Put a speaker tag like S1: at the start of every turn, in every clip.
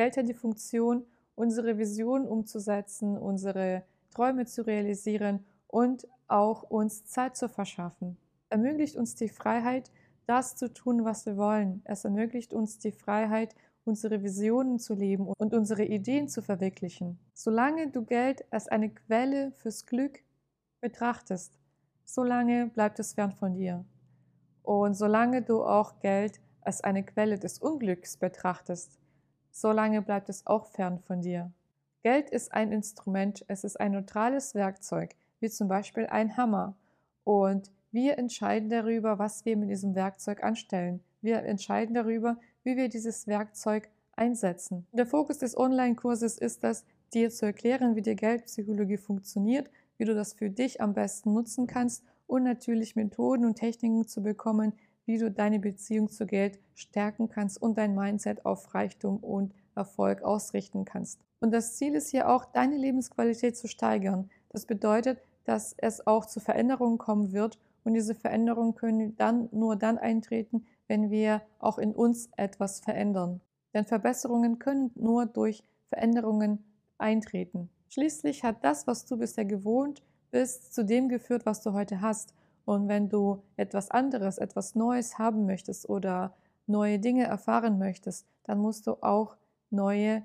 S1: Geld hat die Funktion, unsere Vision umzusetzen, unsere Träume zu realisieren und auch uns Zeit zu verschaffen. Ermöglicht uns die Freiheit, das zu tun, was wir wollen. Es ermöglicht uns die Freiheit, unsere Visionen zu leben und unsere Ideen zu verwirklichen. Solange du Geld als eine Quelle fürs Glück betrachtest, solange bleibt es fern von dir. Und solange du auch Geld als eine Quelle des Unglücks betrachtest, solange bleibt es auch fern von dir. Geld ist ein Instrument, es ist ein neutrales Werkzeug, wie zum Beispiel ein Hammer. Und wir entscheiden darüber, was wir mit diesem Werkzeug anstellen. Wir entscheiden darüber, wie wir dieses Werkzeug einsetzen. Der Fokus des Online-Kurses ist es, dir zu erklären, wie die Geldpsychologie funktioniert, wie du das für dich am besten nutzen kannst und natürlich Methoden und Techniken zu bekommen, wie du deine Beziehung zu Geld stärken kannst und dein Mindset auf Reichtum und Erfolg ausrichten kannst. Und das Ziel ist hier auch, deine Lebensqualität zu steigern. Das bedeutet, dass es auch zu Veränderungen kommen wird und diese Veränderungen können dann nur dann eintreten, wenn wir auch in uns etwas verändern. Denn Verbesserungen können nur durch Veränderungen eintreten. Schließlich hat das, was du bisher gewohnt bist, zu dem geführt, was du heute hast. Und wenn du etwas anderes, etwas Neues haben möchtest oder neue Dinge erfahren möchtest, dann musst du auch neue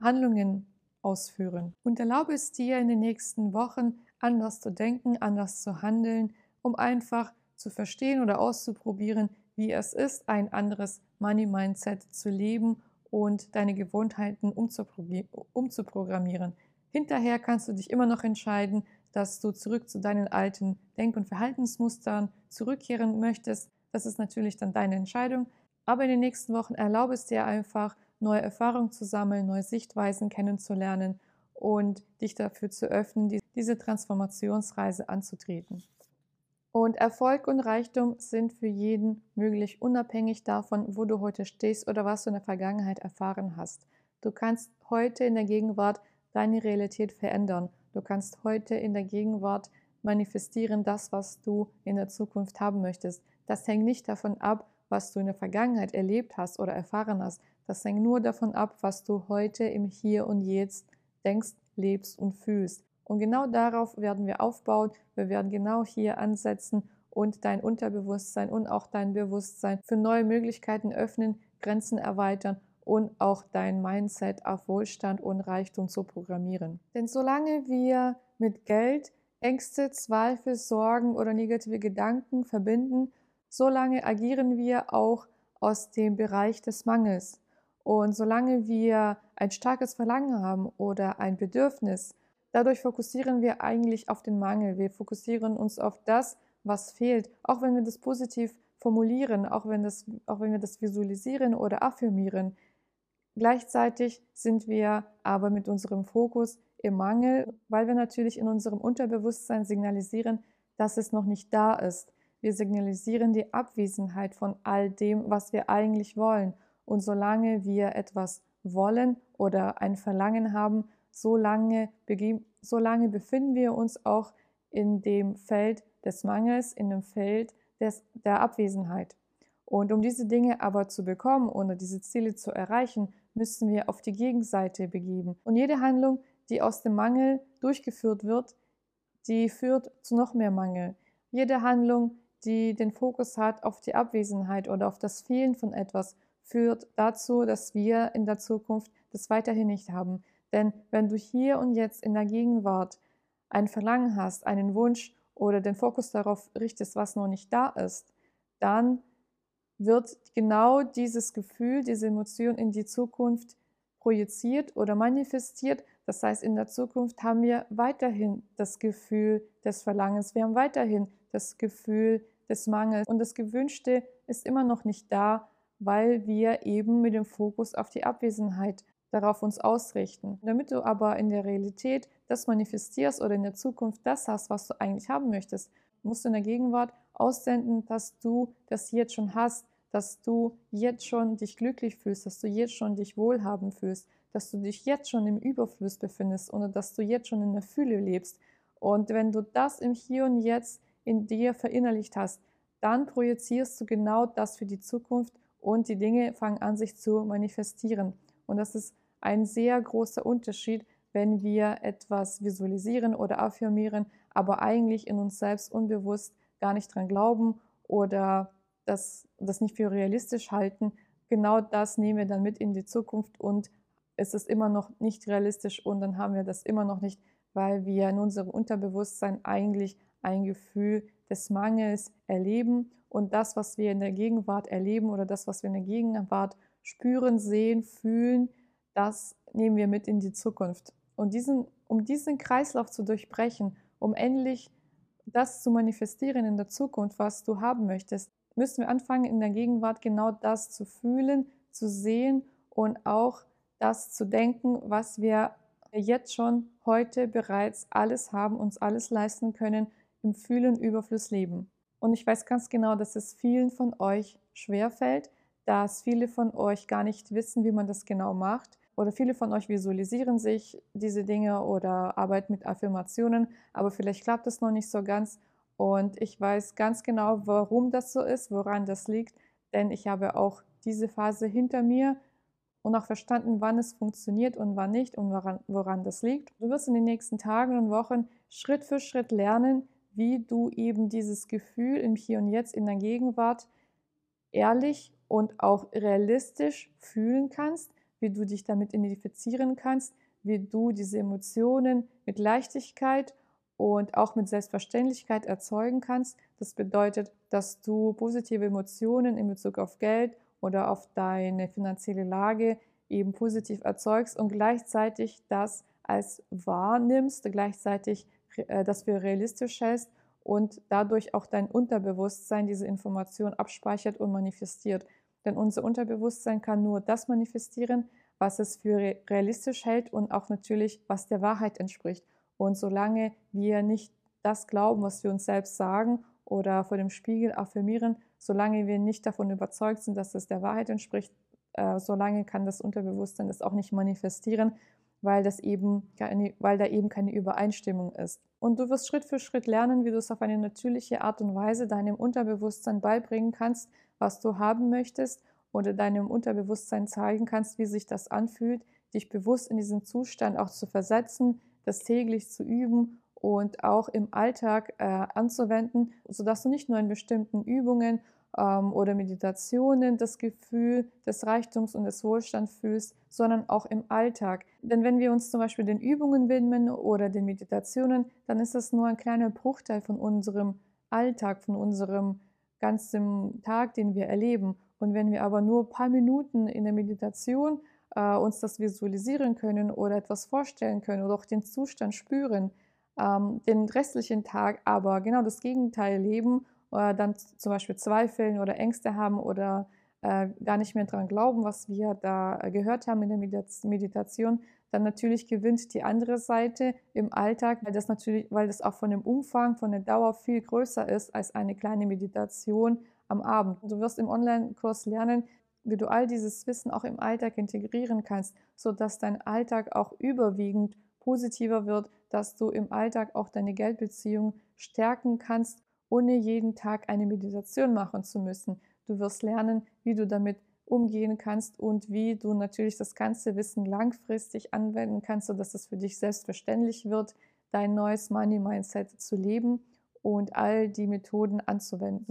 S1: Handlungen ausführen. Und erlaube es dir in den nächsten Wochen anders zu denken, anders zu handeln, um einfach zu verstehen oder auszuprobieren, wie es ist, ein anderes Money-Mindset zu leben und deine Gewohnheiten umzuprogrammieren. Hinterher kannst du dich immer noch entscheiden, dass du zurück zu deinen alten Denk- und Verhaltensmustern zurückkehren möchtest. Das ist natürlich dann deine Entscheidung. Aber in den nächsten Wochen erlaube es dir einfach, neue Erfahrungen zu sammeln, neue Sichtweisen kennenzulernen und dich dafür zu öffnen, diese Transformationsreise anzutreten. Und Erfolg und Reichtum sind für jeden möglich, unabhängig davon, wo du heute stehst oder was du in der Vergangenheit erfahren hast. Du kannst heute in der Gegenwart deine Realität verändern. Du kannst heute in der Gegenwart manifestieren das, was du in der Zukunft haben möchtest. Das hängt nicht davon ab, was du in der Vergangenheit erlebt hast oder erfahren hast. Das hängt nur davon ab, was du heute im Hier und Jetzt denkst, lebst und fühlst. Und genau darauf werden wir aufbauen. Wir werden genau hier ansetzen und dein Unterbewusstsein und auch dein Bewusstsein für neue Möglichkeiten öffnen, Grenzen erweitern und auch dein Mindset auf Wohlstand und Reichtum zu programmieren. Denn solange wir mit Geld Ängste, Zweifel, Sorgen oder negative Gedanken verbinden, solange agieren wir auch aus dem Bereich des Mangels. Und solange wir ein starkes Verlangen haben oder ein Bedürfnis, dadurch fokussieren wir eigentlich auf den Mangel. Wir fokussieren uns auf das, was fehlt, auch wenn wir das positiv formulieren, auch wenn, das, auch wenn wir das visualisieren oder affirmieren. Gleichzeitig sind wir aber mit unserem Fokus im Mangel, weil wir natürlich in unserem Unterbewusstsein signalisieren, dass es noch nicht da ist. Wir signalisieren die Abwesenheit von all dem, was wir eigentlich wollen. Und solange wir etwas wollen oder ein Verlangen haben, solange, solange befinden wir uns auch in dem Feld des Mangels, in dem Feld des, der Abwesenheit. Und um diese Dinge aber zu bekommen oder diese Ziele zu erreichen, müssen wir auf die Gegenseite begeben. Und jede Handlung, die aus dem Mangel durchgeführt wird, die führt zu noch mehr Mangel. Jede Handlung, die den Fokus hat auf die Abwesenheit oder auf das Fehlen von etwas, führt dazu, dass wir in der Zukunft das weiterhin nicht haben. Denn wenn du hier und jetzt in der Gegenwart ein Verlangen hast, einen Wunsch oder den Fokus darauf richtest, was noch nicht da ist, dann wird genau dieses Gefühl, diese Emotion in die Zukunft projiziert oder manifestiert. Das heißt, in der Zukunft haben wir weiterhin das Gefühl des Verlangens, wir haben weiterhin das Gefühl des Mangels und das Gewünschte ist immer noch nicht da, weil wir eben mit dem Fokus auf die Abwesenheit darauf uns ausrichten. Damit du aber in der Realität das manifestierst oder in der Zukunft das hast, was du eigentlich haben möchtest, musst du in der Gegenwart aussenden, dass du das jetzt schon hast, dass du jetzt schon dich glücklich fühlst, dass du jetzt schon dich wohlhabend fühlst, dass du dich jetzt schon im Überfluss befindest oder dass du jetzt schon in der Fülle lebst. Und wenn du das im Hier und Jetzt in dir verinnerlicht hast, dann projizierst du genau das für die Zukunft und die Dinge fangen an, sich zu manifestieren. Und das ist ein sehr großer Unterschied, wenn wir etwas visualisieren oder affirmieren, aber eigentlich in uns selbst unbewusst gar nicht dran glauben oder das, das nicht für realistisch halten. Genau das nehmen wir dann mit in die Zukunft und es ist immer noch nicht realistisch und dann haben wir das immer noch nicht, weil wir in unserem Unterbewusstsein eigentlich ein Gefühl des Mangels erleben und das, was wir in der Gegenwart erleben oder das, was wir in der Gegenwart spüren, sehen, fühlen, das nehmen wir mit in die Zukunft. Und diesen, um diesen Kreislauf zu durchbrechen, um endlich das zu manifestieren in der Zukunft, was du haben möchtest, müssen wir anfangen, in der Gegenwart genau das zu fühlen, zu sehen und auch das zu denken, was wir jetzt schon heute bereits alles haben, uns alles leisten können, im Fühlen Überfluss leben. Und ich weiß ganz genau, dass es vielen von euch schwerfällt, dass viele von euch gar nicht wissen, wie man das genau macht. Oder viele von euch visualisieren sich diese Dinge oder arbeiten mit Affirmationen, aber vielleicht klappt es noch nicht so ganz. Und ich weiß ganz genau, warum das so ist, woran das liegt, denn ich habe auch diese Phase hinter mir und auch verstanden, wann es funktioniert und wann nicht und woran, woran das liegt. Du wirst in den nächsten Tagen und Wochen Schritt für Schritt lernen, wie du eben dieses Gefühl im Hier und Jetzt in der Gegenwart ehrlich und auch realistisch fühlen kannst, wie du dich damit identifizieren kannst, wie du diese Emotionen mit Leichtigkeit und auch mit Selbstverständlichkeit erzeugen kannst. Das bedeutet, dass du positive Emotionen in Bezug auf Geld oder auf deine finanzielle Lage eben positiv erzeugst und gleichzeitig das als wahrnimmst, gleichzeitig äh, das für realistisch hältst und dadurch auch dein Unterbewusstsein diese Information abspeichert und manifestiert. Denn unser Unterbewusstsein kann nur das manifestieren, was es für realistisch hält und auch natürlich, was der Wahrheit entspricht. Und solange wir nicht das glauben, was wir uns selbst sagen oder vor dem Spiegel affirmieren, solange wir nicht davon überzeugt sind, dass es der Wahrheit entspricht, äh, solange kann das Unterbewusstsein das auch nicht manifestieren, weil, das eben keine, weil da eben keine Übereinstimmung ist. Und du wirst Schritt für Schritt lernen, wie du es auf eine natürliche Art und Weise deinem Unterbewusstsein beibringen kannst, was du haben möchtest oder deinem Unterbewusstsein zeigen kannst, wie sich das anfühlt, dich bewusst in diesen Zustand auch zu versetzen, das täglich zu üben und auch im Alltag äh, anzuwenden, sodass du nicht nur in bestimmten Übungen oder Meditationen das Gefühl des Reichtums und des Wohlstands fühlst, sondern auch im Alltag. Denn wenn wir uns zum Beispiel den Übungen widmen oder den Meditationen, dann ist das nur ein kleiner Bruchteil von unserem Alltag, von unserem ganzen Tag, den wir erleben. Und wenn wir aber nur ein paar Minuten in der Meditation äh, uns das visualisieren können oder etwas vorstellen können oder auch den Zustand spüren, ähm, den restlichen Tag aber genau das Gegenteil leben oder dann zum Beispiel zweifeln oder Ängste haben oder äh, gar nicht mehr daran glauben, was wir da äh, gehört haben in der Meditation, dann natürlich gewinnt die andere Seite im Alltag, weil das natürlich, weil das auch von dem Umfang, von der Dauer viel größer ist als eine kleine Meditation am Abend. Du wirst im Online-Kurs lernen, wie du all dieses Wissen auch im Alltag integrieren kannst, sodass dein Alltag auch überwiegend positiver wird, dass du im Alltag auch deine Geldbeziehung stärken kannst ohne jeden Tag eine Meditation machen zu müssen. Du wirst lernen, wie du damit umgehen kannst und wie du natürlich das ganze Wissen langfristig anwenden kannst, sodass es für dich selbstverständlich wird, dein neues Money Mindset zu leben und all die Methoden anzuwenden.